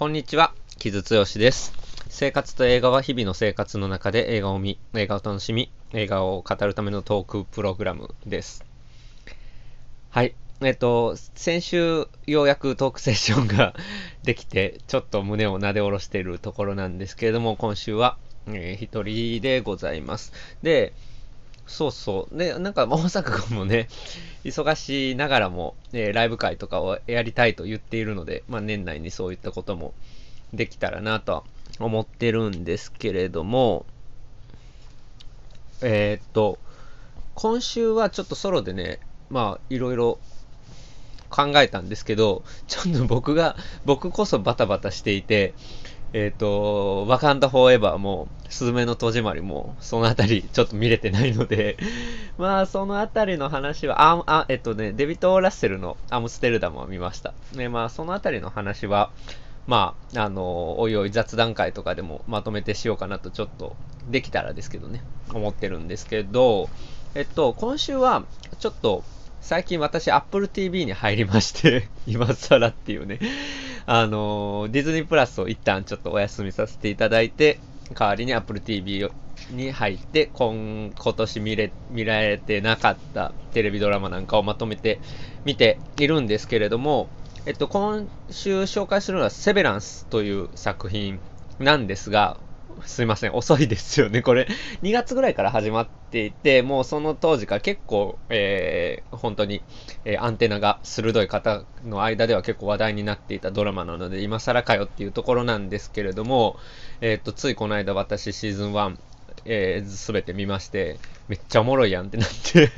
こんにちは、木津剛です。生活と映画は日々の生活の中で映画を見、映画を楽しみ、映画を語るためのトークプログラムです。はい。えっと、先週ようやくトークセッションが できて、ちょっと胸をなで下ろしているところなんですけれども、今週は、えー、一人でございます。で、そうそう。で、なんか、大阪君もね、忙しいながらも、えー、ライブ会とかをやりたいと言っているので、まあ、年内にそういったこともできたらなとは思ってるんですけれども、えー、っと、今週はちょっとソロでね、まあ、いろいろ考えたんですけど、ちょっと僕が、僕こそバタバタしていて、えっ、ー、と、ワカンダフォーエバーも、スズメの戸締まりも、そのあたりちょっと見れてないので まあ、そのあたりの話は、あ、あ、えっとね、デビット・ラッセルのアムステルダムを見ました。ね、まあ、そのあたりの話は、まあ、あの、おいおい雑談会とかでもまとめてしようかなと、ちょっと、できたらですけどね、思ってるんですけど、えっと、今週は、ちょっと、最近私、Apple TV に入りまして 今更っていうね。あのディズニープラスを一旦ちょっとお休みさせていただいて、代わりに Apple TV に入って、今今年見れ見られてなかったテレビドラマなんかをまとめて見ているんですけれども、えっと、今週紹介するのはセベランスという作品なんですが、すいません、遅いですよね。これ、2月ぐらいから始まっていて、もうその当時から結構、えー、本当に、えー、アンテナが鋭い方の間では結構話題になっていたドラマなので、今更かよっていうところなんですけれども、えっ、と、ついこの間私シーズン1、えー、全て見まして、めっちゃおもろいやんってなって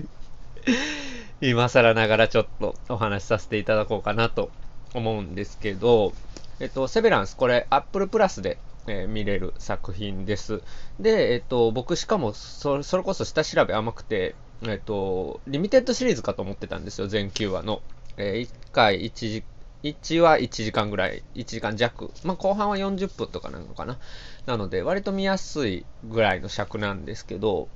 今更ながらちょっとお話しさせていただこうかなと思うんですけど、えっと、セベランス、これ、Apple Plus でえー、見れる作品です。で、えっと、僕しかもそ、それこそ下調べ甘くて、えっと、リミテッドシリーズかと思ってたんですよ、全9話の。えー、1回1時、1は1時間ぐらい、1時間弱。まあ、後半は40分とかなのかな。なので、割と見やすいぐらいの尺なんですけど、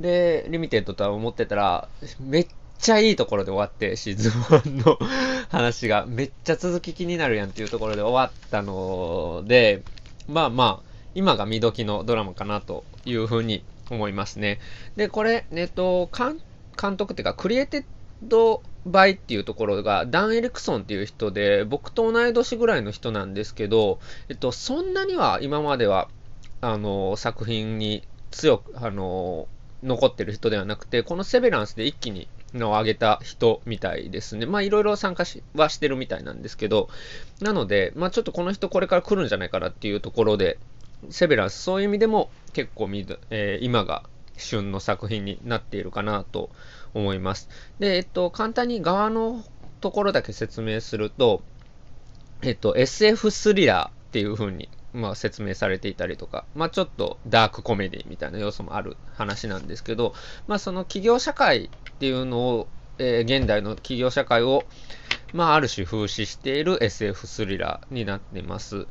で、 limited とは思ってたら、めっちゃいいところで終わって、シーズン1の 話が、めっちゃ続き気になるやんっていうところで終わったので、まあまあ、今が見時のドラマかなというふうに思いますね。で、これ、えっと、監督っていうか、 created by っていうところが、ダン・エリクソンっていう人で、僕と同い年ぐらいの人なんですけど、えっと、そんなには今までは、あの、作品に強く、あの、残ってる人ではなくて、このセベランスで一気にのを上げた人みたいですね。まあいろいろ参加しはしてるみたいなんですけど、なので、まあちょっとこの人これから来るんじゃないかなっていうところで、セベランス、そういう意味でも結構見、えー、今が旬の作品になっているかなと思います。で、えっと、簡単に側のところだけ説明すると、えっと、SF スリラーっていう風にまあ、説明されていたりとか、まあ、ちょっとダークコメディみたいな要素もある話なんですけど、まあ、その企業社会っていうのを、えー、現代の企業社会を、まあ、ある種風刺している SF スリラーになっています。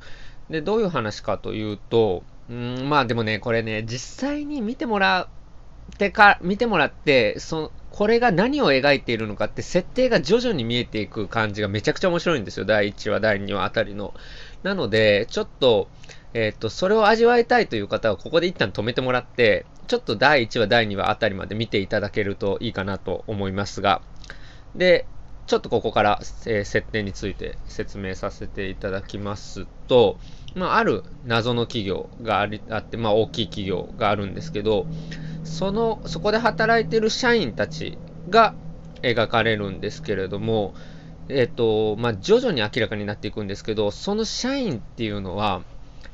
で、どういう話かというと、うんまあでもね、これね、実際に見てもらってか、見てもらって、そこれが何を描いているのかって設定が徐々に見えていく感じがめちゃくちゃ面白いんですよ。第1話、第2話あたりの。なので、ちょっと、えっ、ー、と、それを味わいたいという方は、ここで一旦止めてもらって、ちょっと第1話、第2話あたりまで見ていただけるといいかなと思いますが、で、ちょっとここから、えー、設定について説明させていただきますと、まあ、ある謎の企業がありあって、まあ、大きい企業があるんですけど、その、そこで働いている社員たちが描かれるんですけれども、えっ、と、まあ、徐々に明らかになっていくんですけど、その社員っていうのは、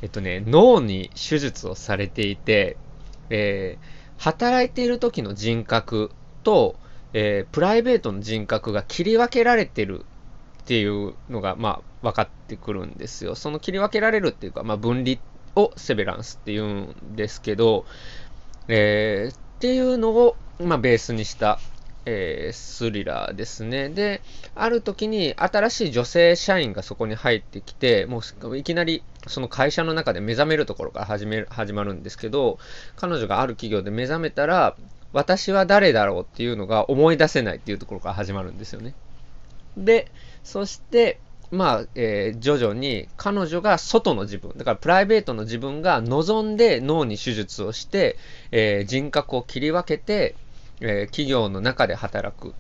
えっとね、脳に手術をされていて、えー、働いている時の人格と、えー、プライベートの人格が切り分けられてるっていうのが、まあ、分かってくるんですよ。その切り分けられるっていうか、まあ、分離をセベランスっていうんですけど、えー、っていうのを、まあ、ベースにしたえー、スリラーですね。で、ある時に新しい女性社員がそこに入ってきて、もういきなりその会社の中で目覚めるところから始める始まるんですけど、彼女がある企業で目覚めたら、私は誰だろうっていうのが思い出せないっていうところから始まるんですよね。で、そして、まあ、えー、徐々に彼女が外の自分、だからプライベートの自分が望んで脳に手術をして、えー、人格を切り分けて、えー、企業の中で働くっ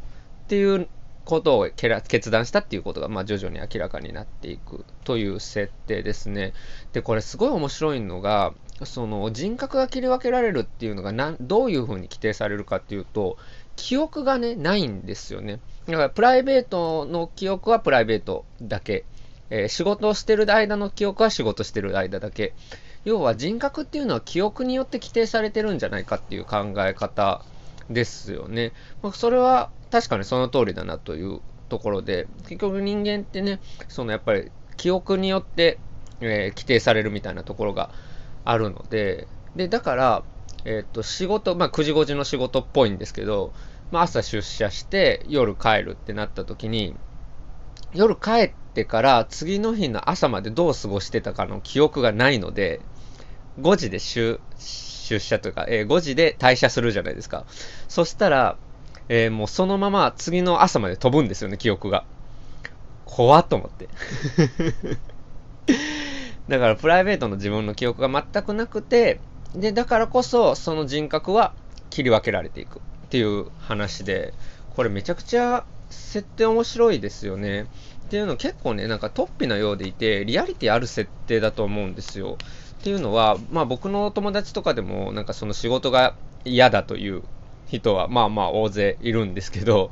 ていうことを決断したっていうことが、まあ、徐々に明らかになっていくという設定ですね。で、これすごい面白いのが、その人格が切り分けられるっていうのがなどういうふうに規定されるかっていうと、記憶がね、ないんですよね。だからプライベートの記憶はプライベートだけ。えー、仕事をしてる間の記憶は仕事してる間だけ。要は人格っていうのは記憶によって規定されてるんじゃないかっていう考え方ですよね。まあ、それは確かにその通りだなというところで、結局人間ってね、そのやっぱり記憶によって、えー、規定されるみたいなところがあるので、で、だから、えっ、ー、と、仕事、まあ9時5時の仕事っぽいんですけど、まあ、朝出社して夜帰るってなった時に、夜帰ってから次の日の朝までどう過ごしてたかの記憶がないので、5時で出社というか、えー、5時で退社するじゃないですか。そしたら、えー、もうそのまま次の朝まで飛ぶんですよね、記憶が。怖っと思って。だからプライベートの自分の記憶が全くなくて、で、だからこそその人格は切り分けられていく。っていう話で、これめちゃくちゃ設定面白いですよね。っていうの結構ね、なんか突飛なようでいて、リアリティある設定だと思うんですよ。っていうのは、まあ僕の友達とかでも、なんかその仕事が嫌だという人は、まあまあ大勢いるんですけど、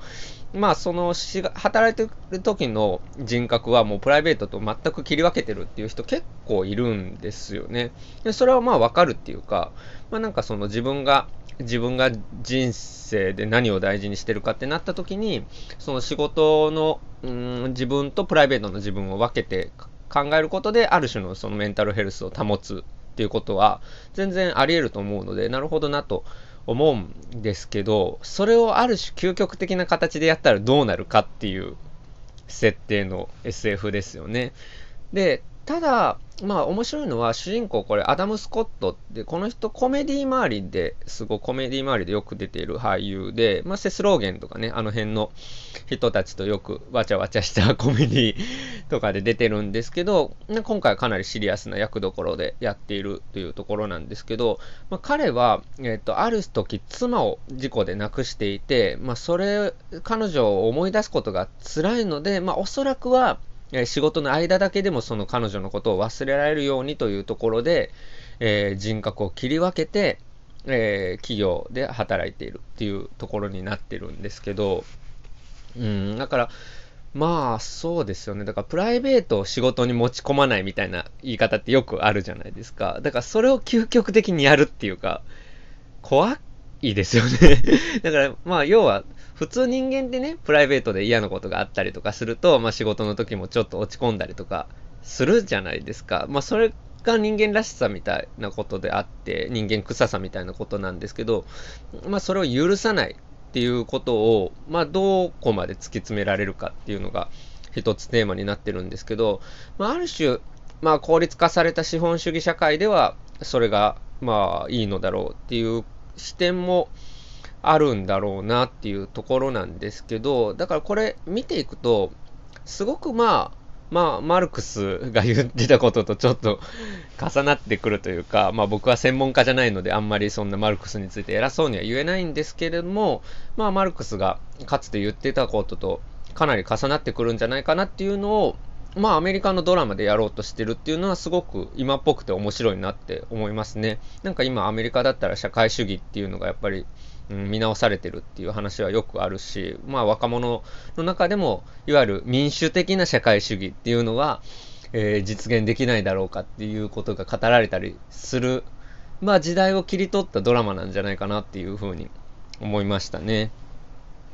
まあその働いてる時の人格はもうプライベートと全く切り分けてるっていう人結構いるんですよね。でそれはまあわかるっていうか、まあなんかその自分が自分が人生で何を大事にしてるかってなった時に、その仕事の、うん、自分とプライベートの自分を分けて考えることで、ある種のそのメンタルヘルスを保つっていうことは、全然ありえると思うので、なるほどなと思うんですけど、それをある種究極的な形でやったらどうなるかっていう設定の SF ですよね。で、ただ、まあ面白いのは主人公これアダム・スコットってこの人コメディ周りですごいコメディ周りでよく出ている俳優で、まあ、セスローゲンとかねあの辺の人たちとよくわちゃわちゃしたコメディとかで出てるんですけど今回はかなりシリアスな役どころでやっているというところなんですけど、まあ、彼は、えーと、ある時妻を事故で亡くしていて、まあ、それ彼女を思い出すことが辛いので、まあ、おそらくはえ仕事の間だけでもその彼女のことを忘れられるようにというところで、えー、人格を切り分けて、えー、企業で働いているっていうところになってるんですけど、うん、だから、まあ、そうですよね。だから、プライベートを仕事に持ち込まないみたいな言い方ってよくあるじゃないですか。だから、それを究極的にやるっていうか、怖いいですよね だから、まあ、要は、普通人間ってね、プライベートで嫌なことがあったりとかすると、まあ仕事の時もちょっと落ち込んだりとかするじゃないですか。まあそれが人間らしさみたいなことであって、人間臭さみたいなことなんですけど、まあそれを許さないっていうことを、まあどこまで突き詰められるかっていうのが一つテーマになってるんですけど、まあある種、まあ効率化された資本主義社会では、それがまあいいのだろうっていう視点も、あるんだろうなっていうところなんですけど、だからこれ見ていくと、すごくまあ、まあ、マルクスが言ってたこととちょっと 重なってくるというか、まあ僕は専門家じゃないのであんまりそんなマルクスについて偉そうには言えないんですけれども、まあマルクスがかつて言ってたこととかなり重なってくるんじゃないかなっていうのを、まあアメリカのドラマでやろうとしてるっていうのはすごく今っぽくて面白いなって思いますね。なんか今アメリカだったら社会主義っていうのがやっぱりうん、見直されてるっていう話はよくあるし、まあ若者の中でも、いわゆる民主的な社会主義っていうのは、えー、実現できないだろうかっていうことが語られたりする、まあ時代を切り取ったドラマなんじゃないかなっていうふうに思いましたね。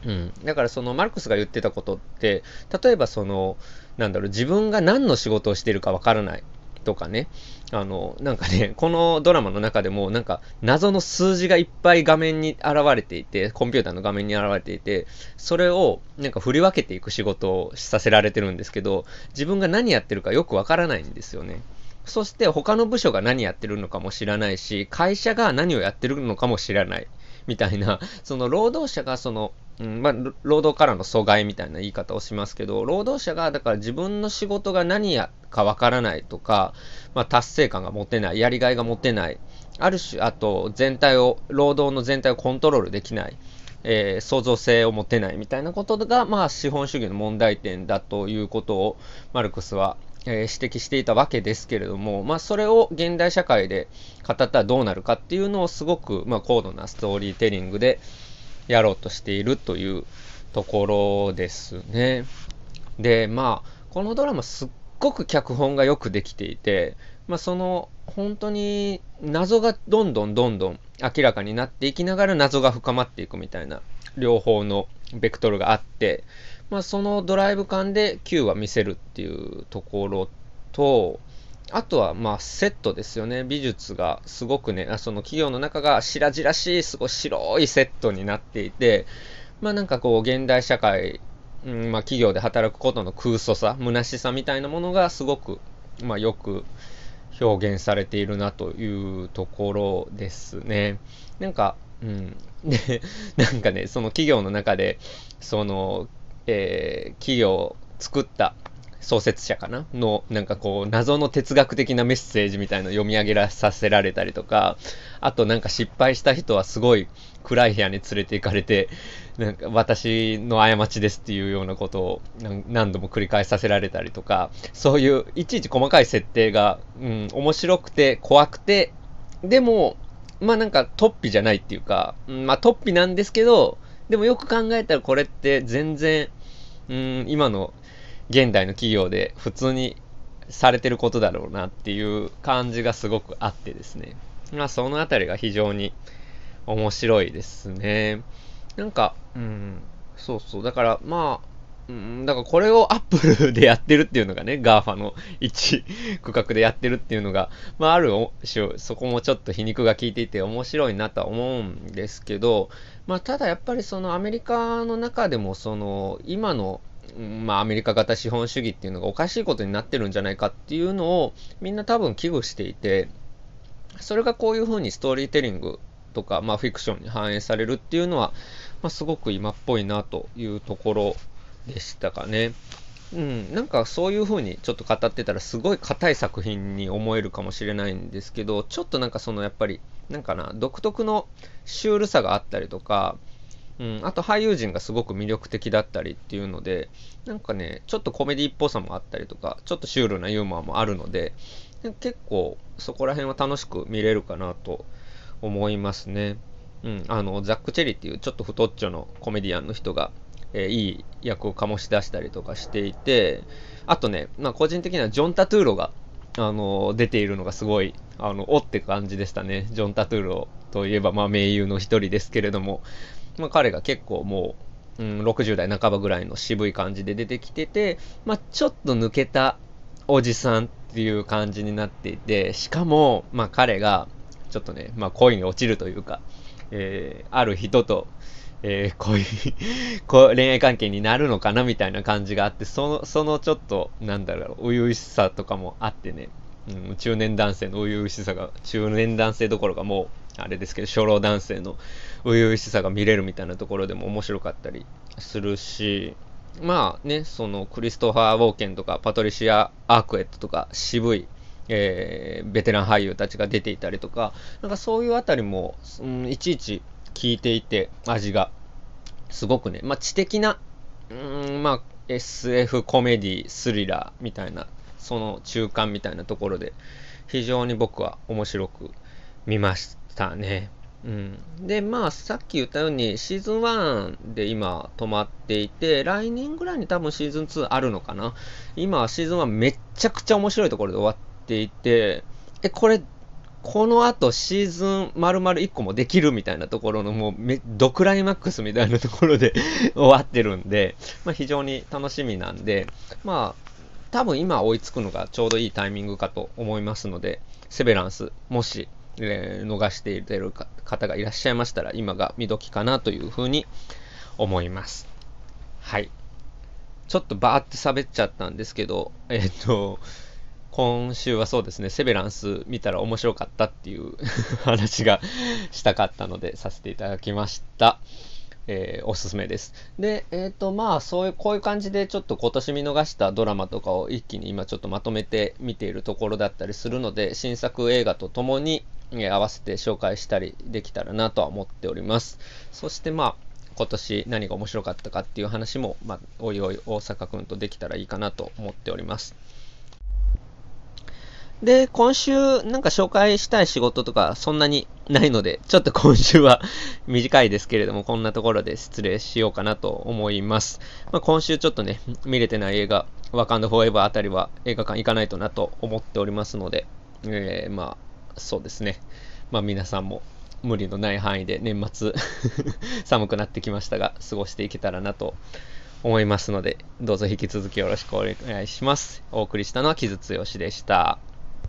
うん。だからそのマルクスが言ってたことって、例えばその、なんだろう、自分が何の仕事をしているかわからない。とかね、あの、なんかね、このドラマの中でも、なんか、謎の数字がいっぱい画面に現れていて、コンピューターの画面に現れていて、それを、なんか振り分けていく仕事をさせられてるんですけど、自分が何やってるかよくわからないんですよね。そして他の部署が何やってるのかも知らないし、会社が何をやってるのかも知らない。みたいな、その労働者がそのうん。まあ、労働からの阻害みたいな言い方をしますけど、労働者がだから自分の仕事が何やかわからないとか、まあ、達成感が持てない、やりがいが持てない、ある種、あと全体を、労働の全体をコントロールできない、えー、創造性を持てないみたいなことが、まあ、資本主義の問題点だということをマルクスは、え、指摘していたわけですけれども、まあ、それを現代社会で語ったらどうなるかっていうのをすごく、まあ、高度なストーリーテリングでやろうとしているというところですね。で、まあ、このドラマすっごく脚本がよくできていて、まあ、その本当に謎がどんどんどんどん明らかになっていきながら謎が深まっていくみたいな両方のベクトルがあって、まあ、そのドライブ感で Q は見せるっていうところと、あとはまあセットですよね。美術がすごくね、その企業の中が白々しい、すごい白いセットになっていて、まあなんかこう現代社会、うん、まあ企業で働くことの空想さ、虚しさみたいなものがすごく、まあよく表現されているなというところですね。なんか、うん。で、なんかね、その企業の中で、その、えー、企業を作った創設者かな？の、なんかこう、謎の哲学的なメッセージみたいの読み上げらさせられたりとか、あとなんか失敗した人はすごい暗い部屋に連れて行かれて、なんか私の過ちですっていうようなことを何度も繰り返させられたりとか、そういういちいち細かい設定が、うん、面白くて怖くて、でも、まあなんか突飛じゃないっていうか、まあ突飛なんですけど、でもよく考えたらこれって全然、うん、今の現代の企業で普通にされてることだろうなっていう感じがすごくあってですね。まあそのあたりが非常に面白いですね。なんか、うん、そうそう。だからまあ、うん、だからこれをアップルでやってるっていうのがね、GAFA の一区画でやってるっていうのが、まあある種、そこもちょっと皮肉が効いていて面白いなとは思うんですけど、まあただやっぱりそのアメリカの中でもその今のまあ、アメリカ型資本主義っていうのがおかしいことになってるんじゃないかっていうのをみんな多分危惧していて、それがこういうふうにストーリーテリングとか、まあ、フィクションに反映されるっていうのは、まあ、すごく今っぽいなというところでしたかね。うん、なんかそういう風にちょっと語ってたらすごい硬い作品に思えるかもしれないんですけど、ちょっとなんかそのやっぱり、なんかな、独特のシュールさがあったりとか、うん、あと俳優陣がすごく魅力的だったりっていうので、なんかね、ちょっとコメディっぽさもあったりとか、ちょっとシュールなユーモアもあるので、結構そこら辺は楽しく見れるかなと思いますね。うん、あの、ザック・チェリっていうちょっと太っちょのコメディアンの人が、えー、いい役を醸し出したりとかしていて、あとね、まあ個人的にはジョン・タトゥーロが、あの、出ているのがすごい、あの、おって感じでしたね。ジョン・タトゥーロといえば、まあ名優の一人ですけれども、まあ、彼が結構もう、うん、60代半ばぐらいの渋い感じで出てきてて、まあ、ちょっと抜けたおじさんっていう感じになっていて、しかも、まあ、彼が、ちょっとね、まあ、恋に落ちるというか、えー、ある人と、えー、恋 恋愛関係になるのかなみたいな感じがあって、その、そのちょっと、なんだろう、初々しさとかもあってね、うん、中年男性の初々しさが、中年男性どころかもう、あれですけど、初老男性の初々しさが見れるみたいなところでも面白かったりするし、まあね、そのクリストファー・ウォーケンとかパトリシア・アークエットとか渋い、えー、ベテラン俳優たちが出ていたりとか、なんかそういうあたりも、うん、いちいち効いていて、味が、すごくね、まあ知的な、うん、まあ SF コメディ、スリラーみたいな、その中間みたいなところで、非常に僕は面白く見ました。たね。うん、で、まあ、さっき言ったように、シーズン1で今止まっていて、来年ぐらいに多分シーズン2あるのかな。今、シーズン1めっちゃくちゃ面白いところで終わっていて、え、これ、この後シーズン丸々1個もできるみたいなところのもうめ、ドクライマックスみたいなところで 終わってるんで、まあ、非常に楽しみなんで、まあ、多分今追いつくのがちょうどいいタイミングかと思いますので、セベランス、もしえー、逃している方がいらっしゃいましたら、今が見時かなというふうに思います。はい。ちょっとバーって喋っちゃったんですけど、えっ、と、今週はそうですね、セベランス見たら面白かったっていう 話がしたかったのでさせていただきました。えー、おすすめです。で、えっ、ー、と、まあ、そういう、こういう感じで、ちょっと今年見逃したドラマとかを一気に今ちょっとまとめて見ているところだったりするので、新作映画とともに、え、合わせて紹介したりできたらなとは思っております。そして、まあ、今年何が面白かったかっていう話も、まあ、おいおい大阪くんとできたらいいかなと思っております。で、今週なんか紹介したい仕事とかそんなにないので、ちょっと今週は 短いですけれども、こんなところで失礼しようかなと思います。まあ、今週ちょっとね、見れてない映画、ワカンドフォーエバーあたりは映画館行かないとなと思っておりますので、えー、まあ、そうですね。まあ皆さんも無理のない範囲で年末 寒くなってきましたが、過ごしていけたらなと思いますので、どうぞ引き続きよろしくお願いします。お送りしたのは木津剛でした。